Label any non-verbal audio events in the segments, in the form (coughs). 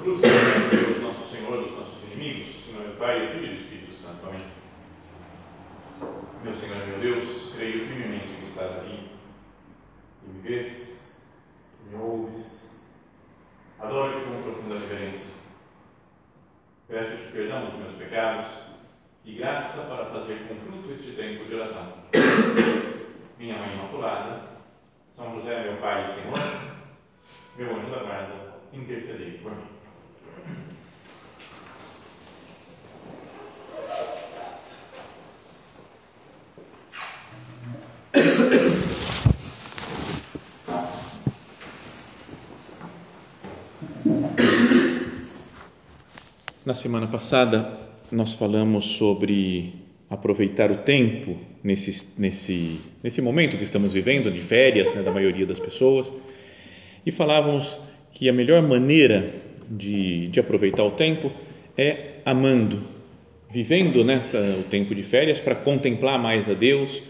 cruz, Deus nosso Senhor dos nossos inimigos, Senhor é meu Pai, e Filho e do Espírito Santo. Amém. Meu Senhor, é meu Deus, creio firmemente que estás aqui, que me vês, que me ouves. Adoro-te com profunda reverência. Peço-te perdão dos meus pecados e graça para fazer com fruto este tempo de oração. Minha Mãe Imaculada, São José, meu Pai e Senhor, meu anjo da guarda, intercedei por mim. Na semana passada, nós falamos sobre aproveitar o tempo nesse, nesse, nesse momento que estamos vivendo, de férias, né, da maioria das pessoas, e falávamos que a melhor maneira de, de aproveitar o tempo é amando, vivendo nessa, o tempo de férias para contemplar mais a Deus,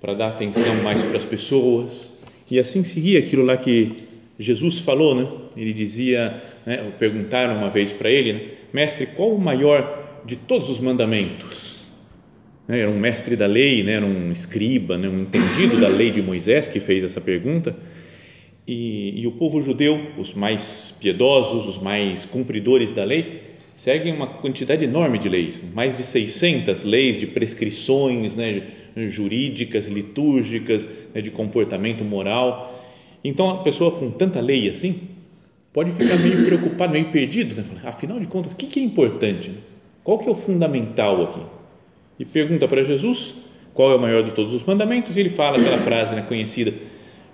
para dar atenção mais para as pessoas e assim seguir aquilo lá que Jesus falou, né? Ele dizia, né, perguntaram uma vez para ele, né, mestre, qual o maior de todos os mandamentos? Né, era um mestre da lei, né, era um escriba, né, um entendido da lei de Moisés que fez essa pergunta. E, e o povo judeu, os mais piedosos, os mais cumpridores da lei, seguem uma quantidade enorme de leis, mais de 600 leis de prescrições né, jurídicas, litúrgicas, né, de comportamento moral então, a pessoa com tanta lei assim pode ficar meio (coughs) preocupado, meio perdido, né? afinal de contas, o que é importante? Qual que é o fundamental aqui? E pergunta para Jesus qual é o maior de todos os mandamentos e ele fala aquela frase né, conhecida,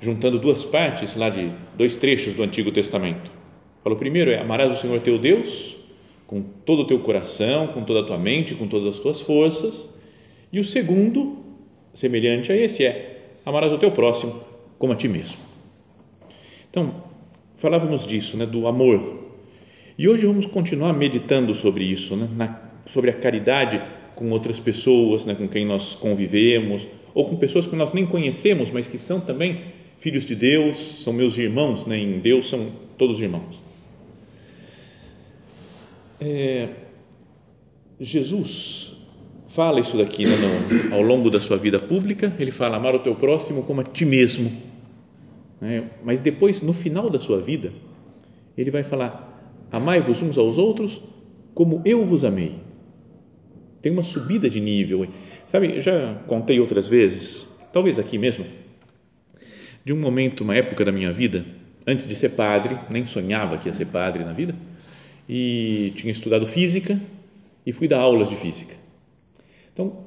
juntando duas partes lá de dois trechos do Antigo Testamento. Falou primeiro é amarás o Senhor teu Deus com todo o teu coração, com toda a tua mente, com todas as tuas forças. E o segundo, semelhante a esse, é amarás o teu próximo como a ti mesmo. Então, falávamos disso, né, do amor. E hoje vamos continuar meditando sobre isso, né, na, sobre a caridade com outras pessoas, né, com quem nós convivemos, ou com pessoas que nós nem conhecemos, mas que são também filhos de Deus, são meus irmãos, né, em Deus são todos irmãos. É, Jesus fala isso daqui né, ao longo da sua vida pública, ele fala amar o teu próximo como a ti mesmo né? Mas depois, no final da sua vida, ele vai falar: Amai-vos uns aos outros como eu vos amei. Tem uma subida de nível. Sabe, já contei outras vezes, talvez aqui mesmo, de um momento, uma época da minha vida, antes de ser padre, nem sonhava que ia ser padre na vida, e tinha estudado física e fui dar aulas de física. Então,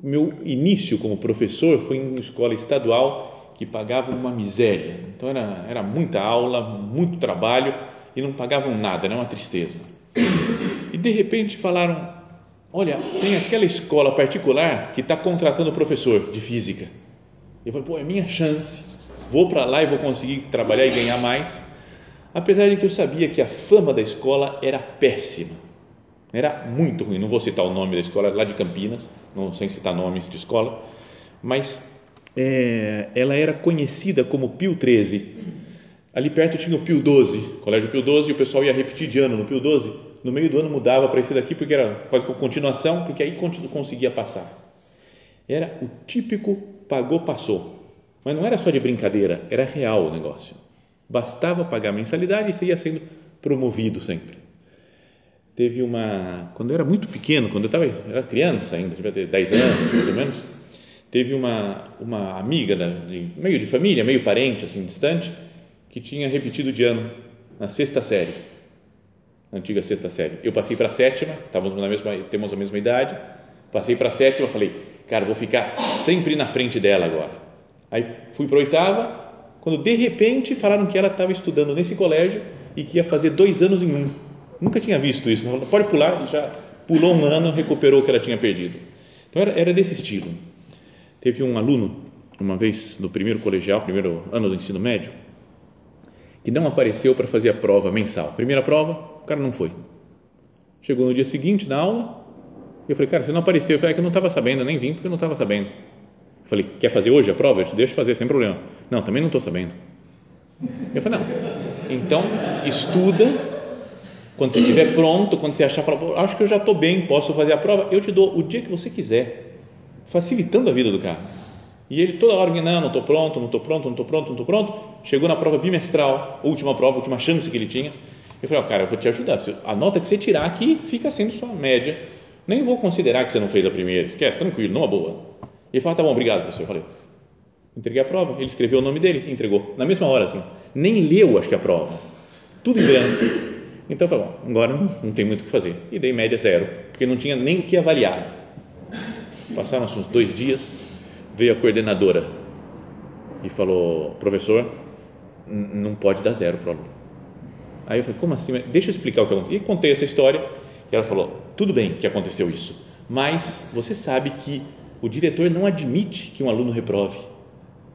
meu início como professor foi em escola estadual que pagavam uma miséria. Então era, era muita aula, muito trabalho e não pagavam nada, era uma tristeza. E de repente falaram: Olha, tem aquela escola particular que está contratando professor de física. Eu falei: Pô, é minha chance, vou para lá e vou conseguir trabalhar e ganhar mais. Apesar de que eu sabia que a fama da escola era péssima, era muito ruim. Não vou citar o nome da escola, lá de Campinas, não sem citar nomes de escola, mas é, ela era conhecida como Pio 13. Ali perto tinha o Pio 12, Colégio Pio 12, e o pessoal ia repetir de ano no Pio 12. No meio do ano mudava para esse daqui, porque era quase com continuação, porque aí conseguia passar. Era o típico pagou, passou. Mas não era só de brincadeira, era real o negócio. Bastava pagar a mensalidade e você ia sendo promovido sempre. Teve uma. Quando eu era muito pequeno, quando eu estava, era criança ainda, devia ter 10 anos mais ou menos teve uma, uma amiga, da, de, meio de família, meio parente, assim, distante, que tinha repetido de ano, na sexta série, na antiga sexta série. Eu passei para a sétima, estávamos na mesma, temos a mesma idade, passei para a sétima, falei, cara, vou ficar sempre na frente dela agora. Aí fui para a oitava, quando de repente falaram que ela estava estudando nesse colégio e que ia fazer dois anos em um. Nunca tinha visto isso. Pode pular, já pulou um ano, recuperou o que ela tinha perdido. Então era, era desse estilo. Teve um aluno, uma vez no primeiro colegial, primeiro ano do ensino médio, que não apareceu para fazer a prova mensal. Primeira prova, o cara não foi. Chegou no dia seguinte na aula, eu falei, cara, você não apareceu. Eu falei, é que eu não estava sabendo, nem vim porque eu não estava sabendo. Eu falei, quer fazer hoje a prova? Eu te deixo fazer, sem problema. Não, também não estou sabendo. Eu falei, não. Então, estuda. Quando você estiver pronto, quando você achar, fala, acho que eu já estou bem, posso fazer a prova, eu te dou o dia que você quiser facilitando a vida do cara. E ele toda hora vinha, não, não estou pronto, não estou pronto, não estou pronto, não estou pronto. Chegou na prova bimestral, última prova, última chance que ele tinha. Eu falei, oh, cara, eu vou te ajudar. A nota que você tirar aqui fica sendo sua média. Nem vou considerar que você não fez a primeira. Esquece, tranquilo, numa boa. Ele falou, tá bom, obrigado, professor. Eu falei, entreguei a prova. Ele escreveu o nome dele entregou. Na mesma hora, assim. Nem leu, acho que a prova. Tudo em branco. Então eu falei, bom, agora não tem muito o que fazer. E dei média zero, porque não tinha nem o que avaliar. Passaram uns dois dias, veio a coordenadora e falou, professor, não pode dar zero para o aluno. Aí eu falei, como assim? Deixa eu explicar o que aconteceu. E contei essa história e ela falou, tudo bem que aconteceu isso, mas você sabe que o diretor não admite que um aluno reprove.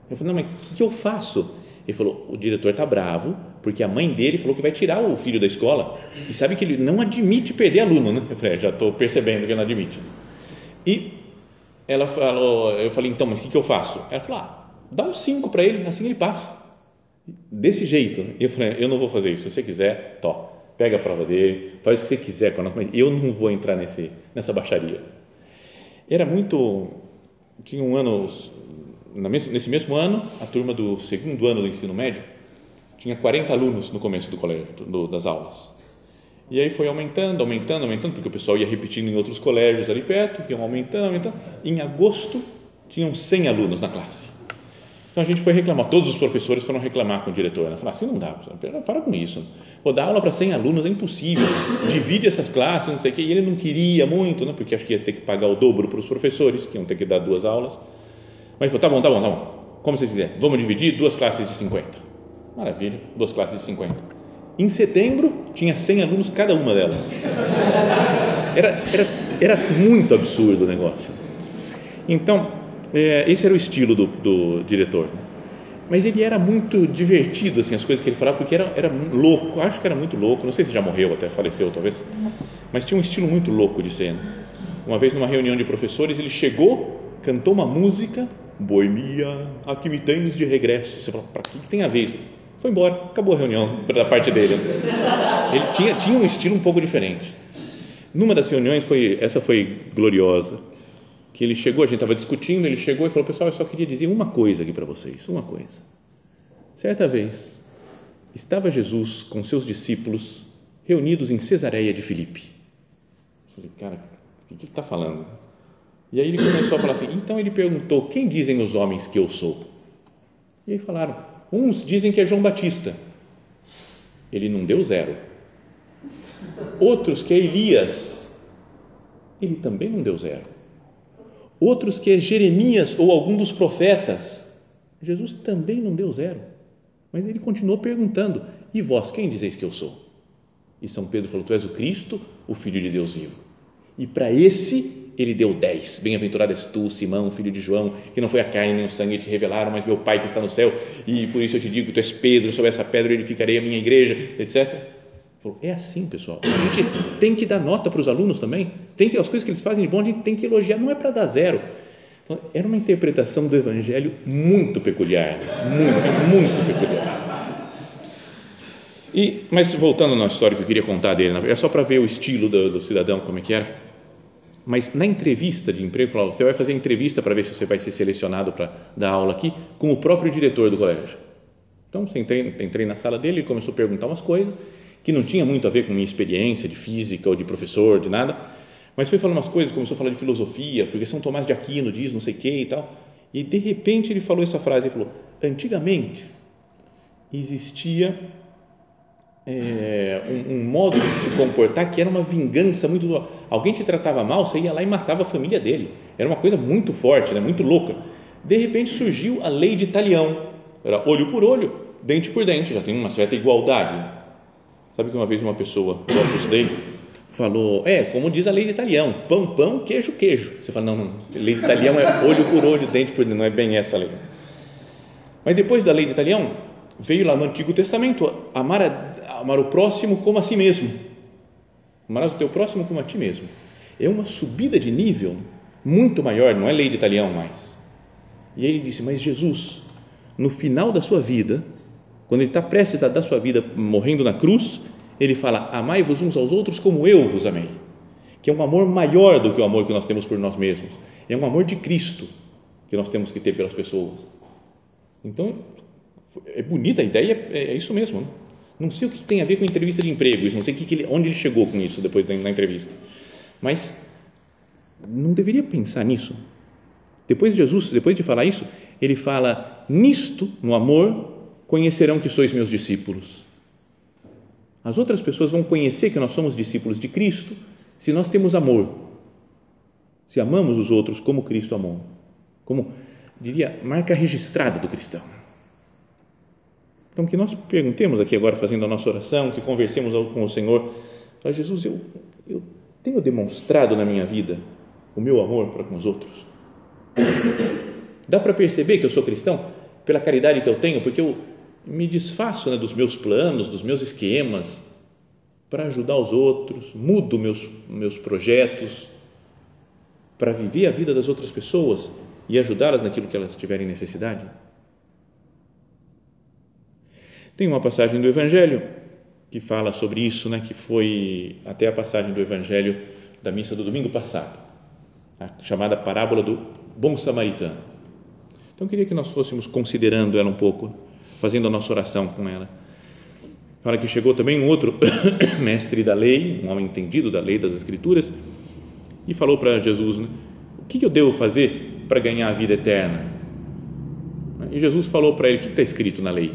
Eu falei, não, mas o que, que eu faço? Ele falou, o diretor está bravo porque a mãe dele falou que vai tirar o filho da escola e sabe que ele não admite perder aluno, né? Eu falei, é, já estou percebendo que não admite. E ela falou, eu falei, então, mas o que, que eu faço? Ela falou, ah, dá um 5 para ele, assim ele passa. Desse jeito. Né? Eu falei, eu não vou fazer isso. Se você quiser, to, pega a prova dele, faz o que você quiser com nossa, mas eu não vou entrar nesse, nessa baixaria. Era muito. Tinha um ano, nesse mesmo ano, a turma do segundo ano do ensino médio tinha 40 alunos no começo do colégio, do, das aulas. E aí foi aumentando, aumentando, aumentando, porque o pessoal ia repetindo em outros colégios ali perto, iam aumentando, aumentando. Em agosto, tinham 100 alunos na classe. Então a gente foi reclamar, todos os professores foram reclamar com o diretor. Né? Falaram assim: não dá, para com isso. Vou dar aula para 100 alunos é impossível. Divide essas classes, não sei o quê. E ele não queria muito, né? porque acho que ia ter que pagar o dobro para os professores, que iam ter que dar duas aulas. Mas ele falou: tá bom, tá bom, tá bom. Como vocês quiserem, vamos dividir duas classes de 50. Maravilha, duas classes de 50. Em setembro, tinha 100 alunos cada uma delas. Era, era, era muito absurdo o negócio. Então, é, esse era o estilo do, do diretor. Mas ele era muito divertido, assim, as coisas que ele falava, porque era, era louco, acho que era muito louco, não sei se já morreu, até faleceu talvez, mas tinha um estilo muito louco de cena. Uma vez numa reunião de professores, ele chegou, cantou uma música, Boemia, aqui me tens de regresso. Você fala, para que, que tem a ver? Foi embora, acabou a reunião da parte dele. Ele tinha, tinha um estilo um pouco diferente. Numa das reuniões, foi, essa foi gloriosa que ele chegou, a gente estava discutindo, ele chegou e falou: Pessoal, eu só queria dizer uma coisa aqui para vocês, uma coisa. Certa vez, estava Jesus com seus discípulos reunidos em Cesareia de Filipe. Eu falei, cara, o que ele está falando? E aí ele começou a falar assim: então ele perguntou: quem dizem os homens que eu sou? E aí falaram: uns dizem que é João Batista. Ele não deu zero. Outros que é Elias. Ele também não deu zero outros que é Jeremias ou algum dos profetas. Jesus também não deu zero, mas ele continuou perguntando: E vós, quem dizeis que eu sou? E São Pedro falou: Tu és o Cristo, o Filho de Deus vivo. E para esse ele deu dez. Bem-aventurado és tu, Simão, filho de João, que não foi a carne nem o sangue que te revelaram, mas meu Pai que está no céu. E por isso eu te digo: Tu és Pedro, sobre essa pedra edificarei a minha igreja, etc. É assim, pessoal. A gente tem que dar nota para os alunos também. Tem que as coisas que eles fazem de bom a gente tem que elogiar. Não é para dar zero. Então, era uma interpretação do Evangelho muito peculiar, muito, muito peculiar. E, mas voltando na história que eu queria contar dele, é só para ver o estilo do, do, cidadão como é que era. Mas na entrevista de emprego, falou, você vai fazer entrevista para ver se você vai ser selecionado para dar aula aqui com o próprio diretor do colégio. Então, entrei, entrei na sala dele, ele começou a perguntar umas coisas que não tinha muito a ver com minha experiência de física ou de professor, de nada, mas foi falando umas coisas, começou a falar de filosofia, porque São Tomás de Aquino diz não sei o que e tal, e de repente ele falou essa frase, ele falou, antigamente existia é, um, um, modo de se comportar que era uma vingança muito alguém te tratava mal, você ia lá e matava a família dele, era uma coisa muito forte, né, muito louca, de repente surgiu a lei de Talião, era olho por olho, dente por dente, já tem uma certa igualdade, Sabe que uma vez uma pessoa do Opus Dei falou, é, como diz a lei de Italião, pão, pão, queijo, queijo. Você fala, não, não, lei de Italião é olho por olho, dente por dente, não é bem essa lei. Mas depois da lei de Italião, veio lá no Antigo Testamento, amar, a, amar o próximo como a si mesmo. Amarás o teu próximo como a ti mesmo. É uma subida de nível muito maior, não é lei de Italião mais. E ele disse, mas Jesus, no final da sua vida, quando ele está prestes a dar sua vida morrendo na cruz, ele fala: Amai-vos uns aos outros como eu vos amei. que é um amor maior do que o amor que nós temos por nós mesmos. É um amor de Cristo que nós temos que ter pelas pessoas. Então, é bonita a ideia, é, é isso mesmo. Né? Não sei o que tem a ver com entrevista de emprego, não sei onde ele chegou com isso depois da, entrevista. Mas não deveria pensar nisso. Depois de Jesus, depois de falar isso, ele fala: Nisto, no amor, conhecerão que sois meus discípulos. As outras pessoas vão conhecer que nós somos discípulos de Cristo se nós temos amor, se amamos os outros como Cristo amou, como diria marca registrada do cristão. Então, que nós perguntemos aqui agora, fazendo a nossa oração, que conversemos com o Senhor, para Jesus, eu, eu tenho demonstrado na minha vida o meu amor para com os outros? Dá para perceber que eu sou cristão pela caridade que eu tenho, porque eu me desfaço né, dos meus planos, dos meus esquemas, para ajudar os outros, mudo meus, meus projetos para viver a vida das outras pessoas e ajudá-las naquilo que elas tiverem necessidade? Tem uma passagem do Evangelho que fala sobre isso, né, que foi até a passagem do Evangelho da missa do domingo passado, a chamada parábola do bom samaritano. Então, queria que nós fôssemos considerando ela um pouco, fazendo a nossa oração com ela Fala que chegou também um outro (coughs) mestre da lei, um homem entendido da lei das Escrituras, e falou para Jesus: né, O que eu devo fazer para ganhar a vida eterna? E Jesus falou para ele: O que está escrito na lei?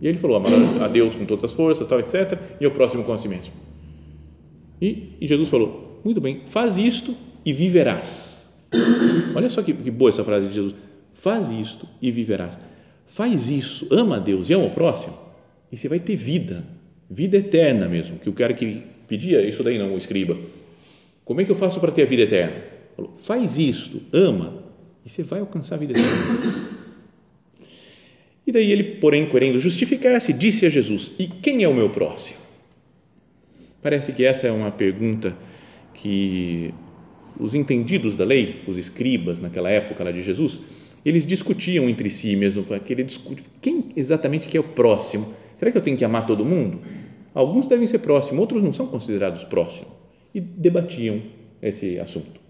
E ele falou: Amar a Deus com todas as forças, tal, etc., e o próximo com a si mesmo. E, e Jesus falou: Muito bem, faz isto e viverás. (coughs) Olha só que, que boa essa frase de Jesus: Faz isto e viverás. Faz isso, ama a Deus e ama o próximo e você vai ter vida, vida eterna mesmo, que o cara que pedia, isso daí não, o escriba. Como é que eu faço para ter a vida eterna? Falou, faz isto, ama, e você vai alcançar a vida eterna. E daí ele, porém, querendo justificar-se, disse a Jesus: E quem é o meu próximo? Parece que essa é uma pergunta que os entendidos da lei, os escribas naquela época lá de Jesus, eles discutiam entre si mesmo, aquele discute, quem exatamente que é o próximo? Será que eu tenho que amar todo mundo? Alguns devem ser próximos, outros não são considerados próximos. E debatiam esse assunto.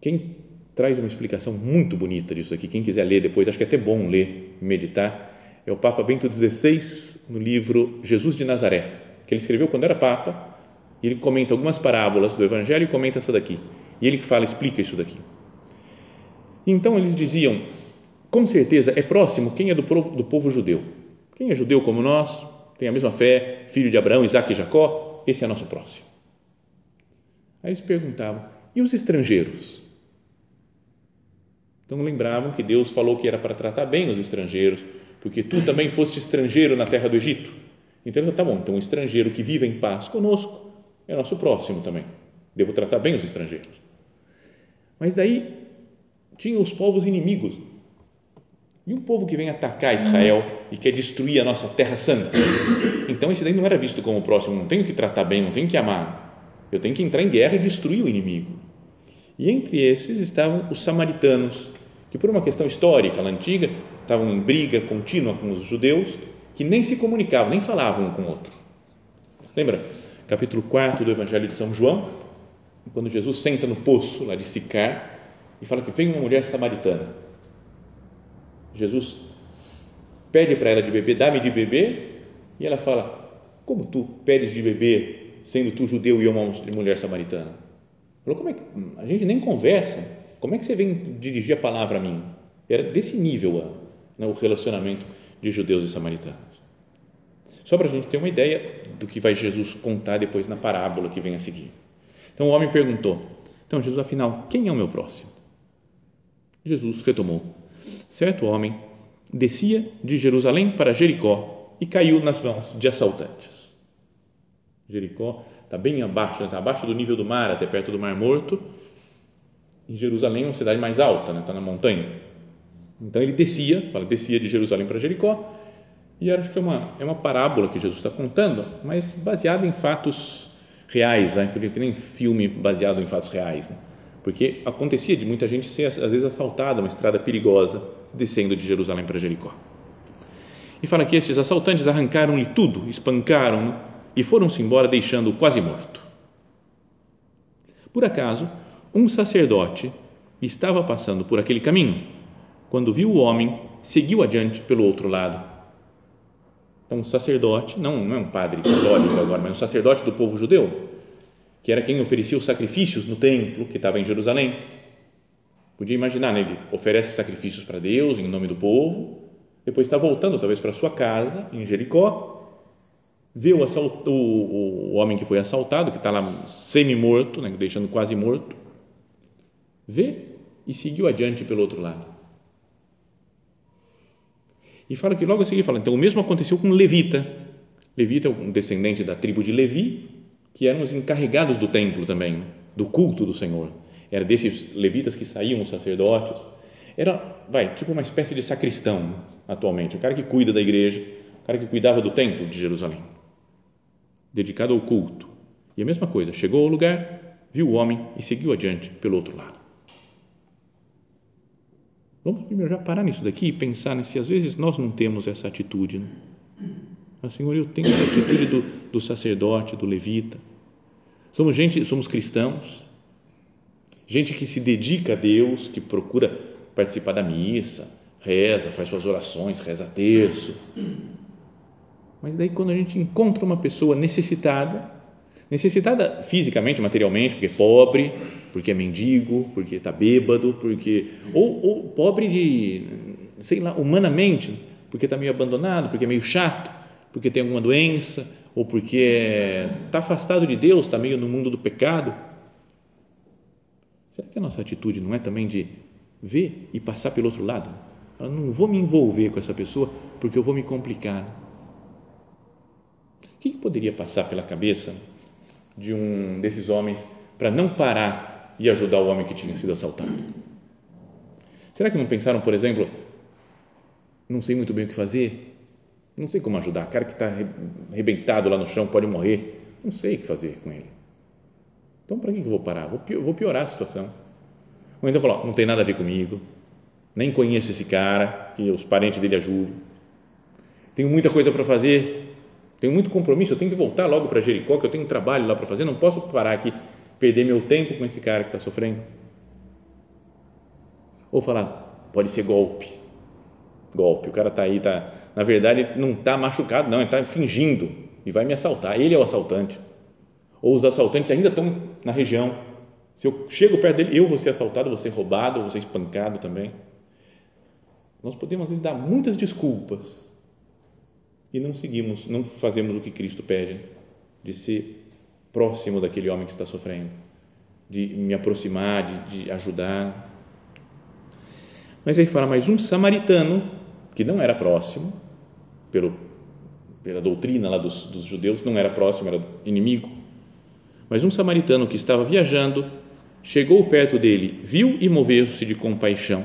Quem traz uma explicação muito bonita disso aqui, quem quiser ler depois, acho que é até bom ler, meditar, é o Papa Bento XVI, no livro Jesus de Nazaré, que ele escreveu quando era Papa, e ele comenta algumas parábolas do Evangelho e comenta essa daqui. E ele que fala, explica isso daqui. Então eles diziam, com certeza é próximo quem é do povo, do povo judeu quem é judeu como nós, tem a mesma fé, filho de Abraão, Isaac e Jacó, esse é nosso próximo. Aí eles perguntavam: e os estrangeiros? Então lembravam que Deus falou que era para tratar bem os estrangeiros, porque tu também foste estrangeiro na terra do Egito. Então, tá bom, então o estrangeiro que vive em paz conosco é nosso próximo também. Devo tratar bem os estrangeiros. Mas daí tinha os povos inimigos e um povo que vem atacar Israel e quer destruir a nossa terra santa. Então, esse daí não era visto como próximo, não tenho que tratar bem, não tenho que amar. Eu tenho que entrar em guerra e destruir o inimigo. E entre esses estavam os samaritanos, que por uma questão histórica, na antiga, estavam em briga contínua com os judeus, que nem se comunicavam, nem falavam um com o outro. Lembra? Capítulo 4 do Evangelho de São João, quando Jesus senta no poço lá de Sicar e fala que vem uma mulher samaritana Jesus pede para ela de beber, dá-me de beber, e ela fala: Como tu pedes de beber, sendo tu judeu e eu uma mulher samaritana? Falou: Como é que a gente nem conversa? Como é que você vem dirigir a palavra a mim? Era desse nível né, o relacionamento de judeus e samaritanos. Só para a gente ter uma ideia do que vai Jesus contar depois na parábola que vem a seguir. Então o homem perguntou: Então, Jesus, afinal, quem é o meu próximo? Jesus retomou: certo homem descia de Jerusalém para Jericó e caiu nas mãos de assaltantes. Jericó está bem abaixo, está abaixo do nível do mar, até perto do Mar Morto. Em Jerusalém é uma cidade mais alta, está na montanha. Então ele descia, fala, descia de Jerusalém para Jericó, e acho que é uma, é uma parábola que Jesus está contando, mas baseada em fatos reais, né? porque nem filme baseado em fatos reais. Né? Porque acontecia de muita gente ser às vezes assaltada, uma estrada perigosa, descendo de Jerusalém para Jericó. E fala que esses assaltantes arrancaram-lhe tudo, espancaram-no e foram-se embora deixando-o quase morto. Por acaso, um sacerdote estava passando por aquele caminho. Quando viu o homem, seguiu adiante pelo outro lado. Então, um sacerdote, não, não é um padre católico agora, mas um sacerdote do povo judeu, que era quem oferecia os sacrifícios no templo que estava em Jerusalém. Podia imaginar, né? ele oferece sacrifícios para Deus em nome do povo, depois está voltando talvez para sua casa em Jericó, vê o, o, o, homem que foi assaltado, que está lá semi-morto, né? deixando quase morto, vê e seguiu adiante pelo outro lado. E fala que logo a seguir fala, então o mesmo aconteceu com Levita. Levita é um descendente da tribo de Levi, que eram os encarregados do templo também, do culto do Senhor. Era desses levitas que saíam os sacerdotes. Era, vai, tipo uma espécie de sacristão atualmente, o cara que cuida da igreja, o cara que cuidava do templo de Jerusalém, dedicado ao culto. E a mesma coisa, chegou ao lugar, viu o homem e seguiu adiante pelo outro lado. Vamos primeiro já parar nisso daqui e pensar né, se às vezes nós não temos essa atitude. Né? Mas, Senhor, eu tenho essa atitude do, do sacerdote, do levita. Somos gente, somos cristãos, gente que se dedica a Deus, que procura participar da missa, reza, faz suas orações, reza terço. Mas daí quando a gente encontra uma pessoa necessitada, necessitada fisicamente, materialmente, porque é pobre, porque é mendigo, porque está bêbado, porque ou, ou pobre de, sei lá, humanamente, porque está meio abandonado, porque é meio chato, porque tem alguma doença, ou porque está afastado de Deus, está meio no mundo do pecado. Será que a nossa atitude não é também de ver e passar pelo outro lado? Eu não vou me envolver com essa pessoa porque eu vou me complicar. O que, que poderia passar pela cabeça de um desses homens para não parar e ajudar o homem que tinha sido assaltado? Será que não pensaram, por exemplo, não sei muito bem o que fazer, não sei como ajudar, o cara que está arrebentado lá no chão pode morrer, não sei o que fazer com ele. Então, para que eu vou parar? Vou piorar a situação. Ou então falar, não tem nada a ver comigo, nem conheço esse cara, que os parentes dele ajudem. Tenho muita coisa para fazer, tenho muito compromisso, eu tenho que voltar logo para Jericó, que eu tenho um trabalho lá para fazer, não posso parar aqui, perder meu tempo com esse cara que está sofrendo. Ou falar, pode ser golpe. Golpe, o cara está aí, tá, na verdade não está machucado, não, ele está fingindo e vai me assaltar. Ele é o assaltante. Ou os assaltantes ainda estão na região. Se eu chego perto dele, eu vou ser assaltado, vou ser roubado, vou ser espancado também. Nós podemos às vezes dar muitas desculpas e não seguimos, não fazemos o que Cristo pede, de ser próximo daquele homem que está sofrendo, de me aproximar, de, de ajudar. Mas aí fala, mais um samaritano, que não era próximo, pelo, pela doutrina lá dos, dos judeus, não era próximo, era inimigo, mas um samaritano que estava viajando, chegou perto dele, viu e moveu-se de compaixão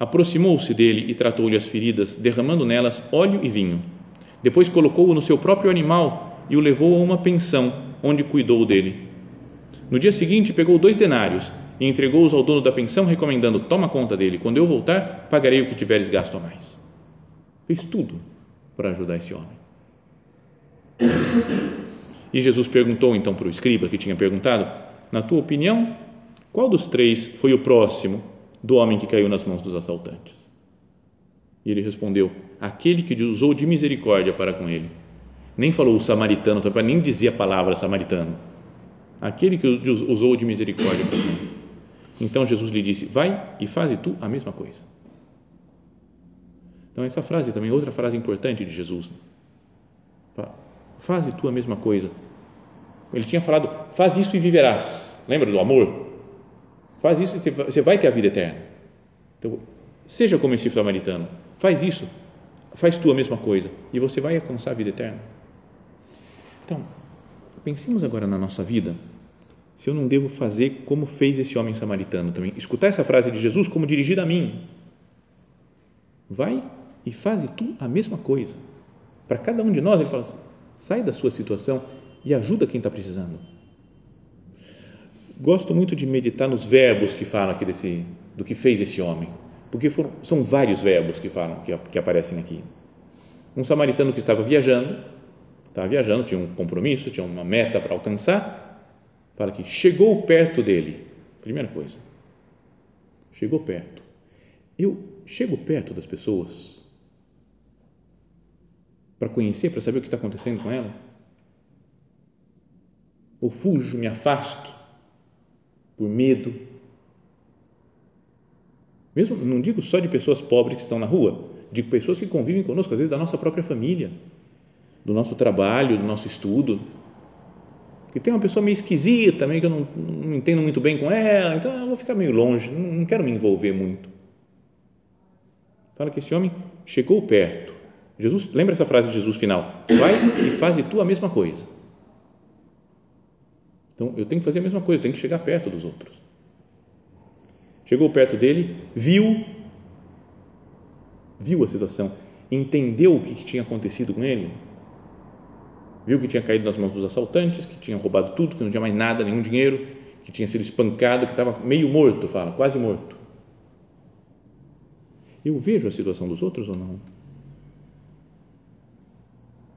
Aproximou-se dele e tratou-lhe as feridas, derramando nelas óleo e vinho. Depois colocou-o no seu próprio animal e o levou a uma pensão, onde cuidou dele. No dia seguinte, pegou dois denários e entregou-os ao dono da pensão, recomendando: Toma conta dele, quando eu voltar, pagarei o que tiveres gasto a mais. Fez tudo para ajudar esse homem. E Jesus perguntou então para o escriba que tinha perguntado: Na tua opinião, qual dos três foi o próximo do homem que caiu nas mãos dos assaltantes? E ele respondeu: Aquele que usou de misericórdia para com ele. Nem falou o samaritano, nem dizia a palavra samaritano. Aquele que usou de misericórdia para com ele. Então Jesus lhe disse: Vai e faze tu a mesma coisa. Então, essa frase também é outra frase importante de Jesus. Faze tu a mesma coisa. Ele tinha falado: Faz isso e viverás. Lembra do amor? Faz isso e você vai ter a vida eterna. Então, seja como esse samaritano. Faz isso. Faz tu a mesma coisa. E você vai alcançar a vida eterna. Então, pensemos agora na nossa vida. Se eu não devo fazer como fez esse homem samaritano também. Escutar essa frase de Jesus como dirigida a mim. Vai e faz tu a mesma coisa. Para cada um de nós, ele fala assim, sai da sua situação e ajuda quem está precisando gosto muito de meditar nos verbos que falam aqui desse, do que fez esse homem, porque foram, são vários verbos que falam, que, que aparecem aqui. Um samaritano que estava viajando, estava viajando, tinha um compromisso, tinha uma meta para alcançar, fala que chegou perto dele. Primeira coisa, chegou perto. Eu chego perto das pessoas para conhecer, para saber o que está acontecendo com ela? Ou fujo, me afasto por medo? Mesmo, não digo só de pessoas pobres que estão na rua, digo pessoas que convivem conosco, às vezes da nossa própria família, do nosso trabalho, do nosso estudo. Que tem uma pessoa meio esquisita também, que eu não, não entendo muito bem com ela, então eu vou ficar meio longe, não, não quero me envolver muito. Fala que esse homem chegou perto Jesus, lembra essa frase de Jesus final? Vai e faze tu a mesma coisa. Então, eu tenho que fazer a mesma coisa, eu tenho que chegar perto dos outros. Chegou perto dele, viu, viu a situação, entendeu o que tinha acontecido com ele, viu que tinha caído nas mãos dos assaltantes, que tinha roubado tudo, que não tinha mais nada, nenhum dinheiro, que tinha sido espancado, que estava meio morto, fala, quase morto. Eu vejo a situação dos outros ou não?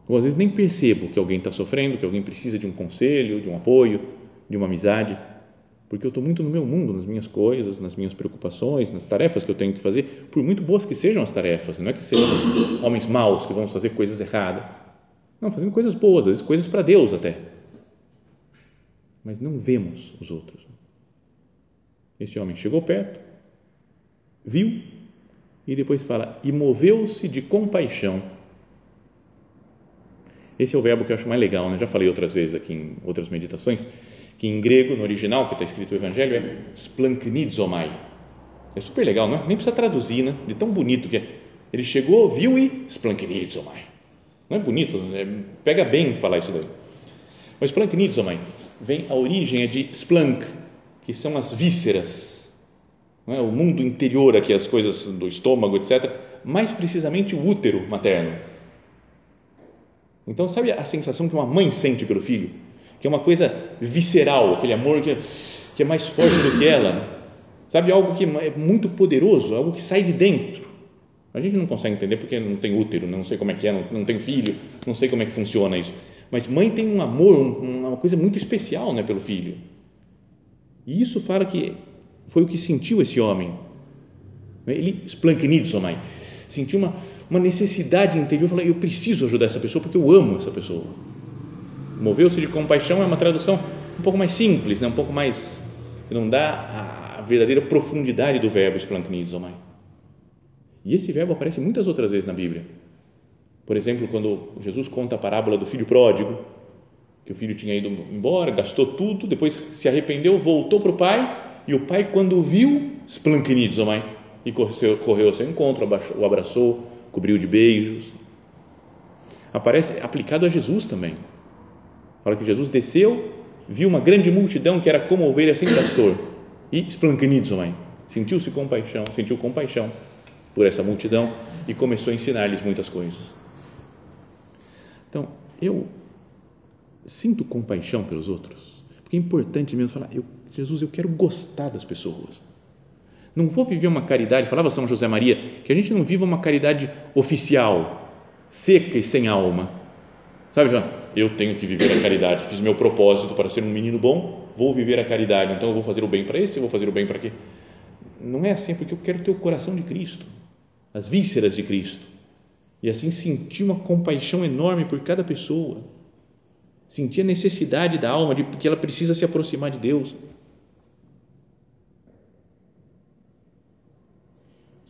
Ou às vezes nem percebo que alguém está sofrendo, que alguém precisa de um conselho, de um apoio, de uma amizade, porque eu estou muito no meu mundo, nas minhas coisas, nas minhas preocupações, nas tarefas que eu tenho que fazer, por muito boas que sejam as tarefas, não é que sejam homens maus que vamos fazer coisas erradas, não, fazendo coisas boas, às vezes coisas para Deus até, mas não vemos os outros. Esse homem chegou perto, viu e depois fala, e moveu-se de compaixão esse é o verbo que eu acho mais legal, né? já falei outras vezes aqui em outras meditações, que em grego, no original, que está escrito o Evangelho, é splanknizomai. É super legal, não é? nem precisa traduzir, né? de tão bonito que é. Ele chegou, viu e splanknizomai. Não é bonito? É, pega bem falar isso daí. Mas splanknizomai vem, a origem é de splank, que são as vísceras, é? o mundo interior aqui, as coisas do estômago, etc. Mais precisamente o útero materno então, sabe a sensação que uma mãe sente pelo filho? Que é uma coisa visceral, aquele amor que é, que é mais forte do que ela. Sabe? Algo que é muito poderoso, algo que sai de dentro. A gente não consegue entender porque não tem útero, não sei como é que é, não, não tem filho, não sei como é que funciona isso. Mas mãe tem um amor, uma coisa muito especial né, pelo filho. E isso fala que foi o que sentiu esse homem. Ele, mãe sentiu uma, uma necessidade interior, falou, eu preciso ajudar essa pessoa porque eu amo essa pessoa. Moveu-se de compaixão é uma tradução um pouco mais simples, né? um pouco mais, que não dá a verdadeira profundidade do verbo esplancnizomai. E esse verbo aparece muitas outras vezes na Bíblia. Por exemplo, quando Jesus conta a parábola do filho pródigo, que o filho tinha ido embora, gastou tudo, depois se arrependeu, voltou para o pai, e o pai, quando o viu, esplancnizomai, e correu, ao seu encontro, o abraçou, cobriu de beijos. Aparece aplicado a Jesus também. Fala que Jesus desceu, viu uma grande multidão que era como ovelha sem pastor e esplancanidzomai, sentiu-se compaixão, sentiu compaixão por essa multidão e começou a ensinar-lhes muitas coisas. Então, eu sinto compaixão pelos outros, porque é importante mesmo falar, eu, Jesus, eu quero gostar das pessoas. Não vou viver uma caridade, falava São José Maria, que a gente não viva uma caridade oficial, seca e sem alma. Sabe, João? Eu tenho que viver a caridade, fiz meu propósito para ser um menino bom, vou viver a caridade, então eu vou fazer o bem para esse, eu vou fazer o bem para quê? Não é assim, porque eu quero ter o coração de Cristo, as vísceras de Cristo, e assim sentir uma compaixão enorme por cada pessoa, sentir a necessidade da alma, de porque ela precisa se aproximar de Deus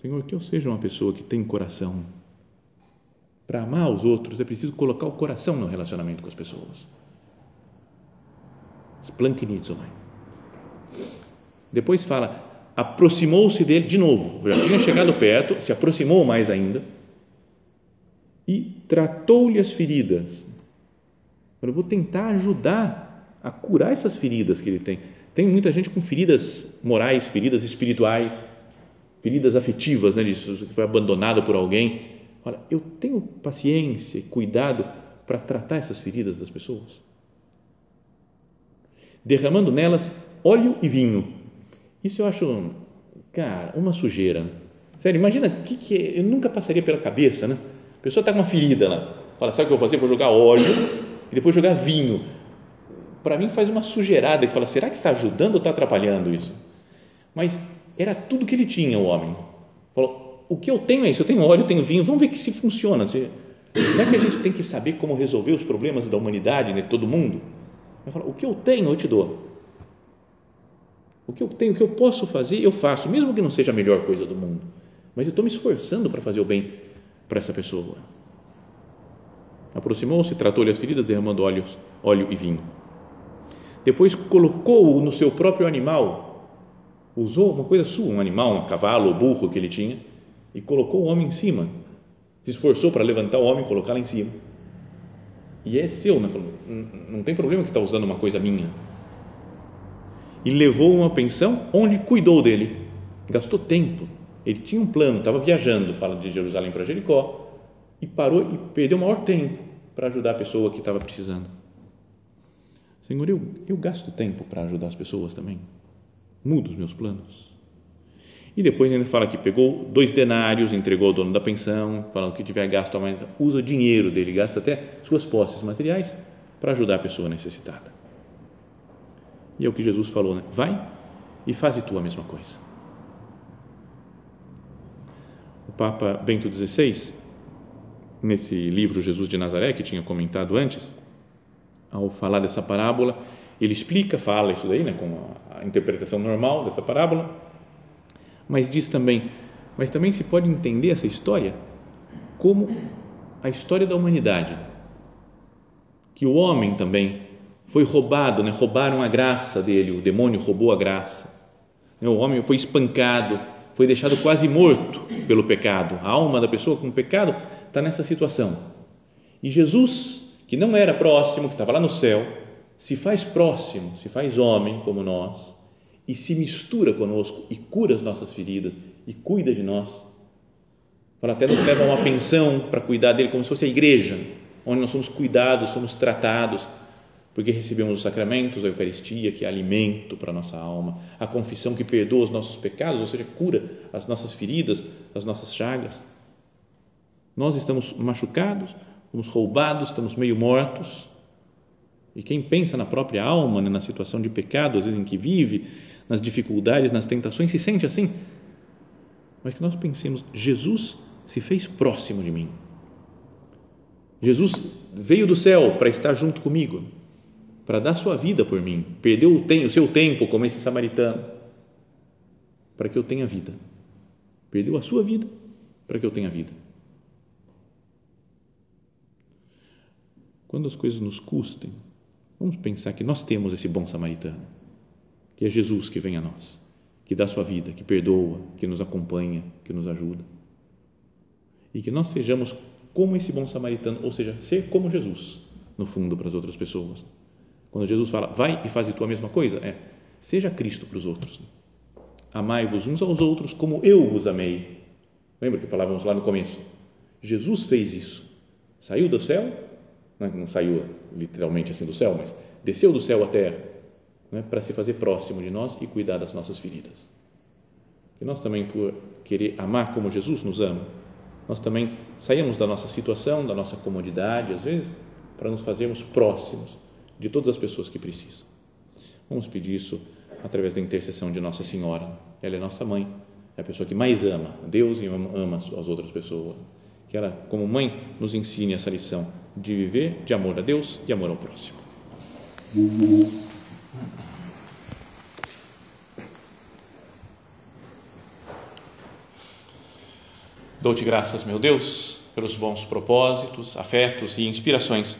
Senhor, que eu seja uma pessoa que tem coração. Para amar os outros é preciso colocar o coração no relacionamento com as pessoas. Splanknizomai. Depois fala, aproximou-se dele de novo, já tinha chegado perto, se aproximou mais ainda e tratou-lhe as feridas. Eu vou tentar ajudar a curar essas feridas que ele tem. Tem muita gente com feridas morais, feridas espirituais feridas afetivas, né, disso, que foi abandonado por alguém. Olha, eu tenho paciência e cuidado para tratar essas feridas das pessoas, derramando nelas óleo e vinho. Isso eu acho, cara, uma sujeira. Sério, imagina que, que é, eu nunca passaria pela cabeça, né? A pessoa está com uma ferida lá, fala, sabe o que eu vou fazer? Vou jogar óleo e depois jogar vinho. para mim faz uma sujeirada que fala, será que está ajudando ou está atrapalhando isso? Mas era tudo que ele tinha, o homem. Falou, o que eu tenho é isso, eu tenho óleo, eu tenho vinho, vamos ver que se funciona. Se, não é que a gente tem que saber como resolver os problemas da humanidade, né, todo mundo? Eu falo, o que eu tenho, eu te dou. O que eu tenho, o que eu posso fazer, eu faço, mesmo que não seja a melhor coisa do mundo. Mas eu estou me esforçando para fazer o bem para essa pessoa. Aproximou-se, tratou-lhe as feridas, derramando óleo, óleo e vinho. Depois colocou-o no seu próprio animal, usou uma coisa sua, um animal, um cavalo ou burro que ele tinha, e colocou o homem em cima. Se esforçou para levantar o homem e colocar lá em cima. E é seu, né? Falou, não tem problema que está usando uma coisa minha. E levou uma pensão onde cuidou dele. Gastou tempo. Ele tinha um plano, estava viajando, fala de Jerusalém para Jericó, e parou e perdeu o maior tempo para ajudar a pessoa que estava precisando. Senhor, eu, eu gasto tempo para ajudar as pessoas também. Mudo os meus planos. E depois ainda fala que pegou dois denários, entregou ao dono da pensão, falando que tiver gasto, usa o dinheiro dele, gasta até suas posses materiais para ajudar a pessoa necessitada. E é o que Jesus falou, né? Vai e faze tu a mesma coisa. O Papa Bento XVI, nesse livro Jesus de Nazaré, que tinha comentado antes, ao falar dessa parábola, ele explica, fala isso daí, né, com a interpretação normal dessa parábola, mas diz também, mas também se pode entender essa história como a história da humanidade, que o homem também foi roubado, né, roubaram a graça dele, o demônio roubou a graça, né, o homem foi espancado, foi deixado quase morto pelo pecado, a alma da pessoa com pecado está nessa situação, e Jesus que não era próximo, que estava lá no céu, se faz próximo, se faz homem como nós e se mistura conosco e cura as nossas feridas e cuida de nós. Fala, até nos leva a uma pensão para cuidar dele, como se fosse a igreja, onde nós somos cuidados, somos tratados, porque recebemos os sacramentos, a Eucaristia, que é alimento para a nossa alma, a confissão que perdoa os nossos pecados, ou seja, cura as nossas feridas, as nossas chagas. Nós estamos machucados, fomos roubados, estamos meio mortos. E quem pensa na própria alma, né, na situação de pecado, às vezes em que vive, nas dificuldades, nas tentações, se sente assim. Mas que nós pensemos, Jesus se fez próximo de mim. Jesus veio do céu para estar junto comigo, para dar sua vida por mim, perdeu o, seu tempo como esse samaritano, para que eu tenha vida. Perdeu a sua vida para que eu tenha vida. Quando as coisas nos custem, vamos pensar que nós temos esse bom samaritano, que é Jesus que vem a nós, que dá sua vida, que perdoa, que nos acompanha, que nos ajuda. E que nós sejamos como esse bom samaritano, ou seja, ser como Jesus, no fundo, para as outras pessoas. Quando Jesus fala, vai e faz a tua mesma coisa, é, seja Cristo para os outros. Amai-vos uns aos outros como eu vos amei. Lembra que falávamos lá no começo? Jesus fez isso. Saiu do céu é? não saiu literalmente assim do céu, mas desceu do céu à terra é? para se fazer próximo de nós e cuidar das nossas feridas. E nós também, por querer amar como Jesus nos ama, nós também saímos da nossa situação, da nossa comodidade, às vezes, para nos fazermos próximos de todas as pessoas que precisam. Vamos pedir isso através da intercessão de Nossa Senhora. Ela é nossa mãe, é a pessoa que mais ama Deus e ama as outras pessoas que ela, como mãe, nos ensine essa lição de viver de amor a Deus e amor ao próximo. Dou-te graças, meu Deus, pelos bons propósitos, afetos e inspirações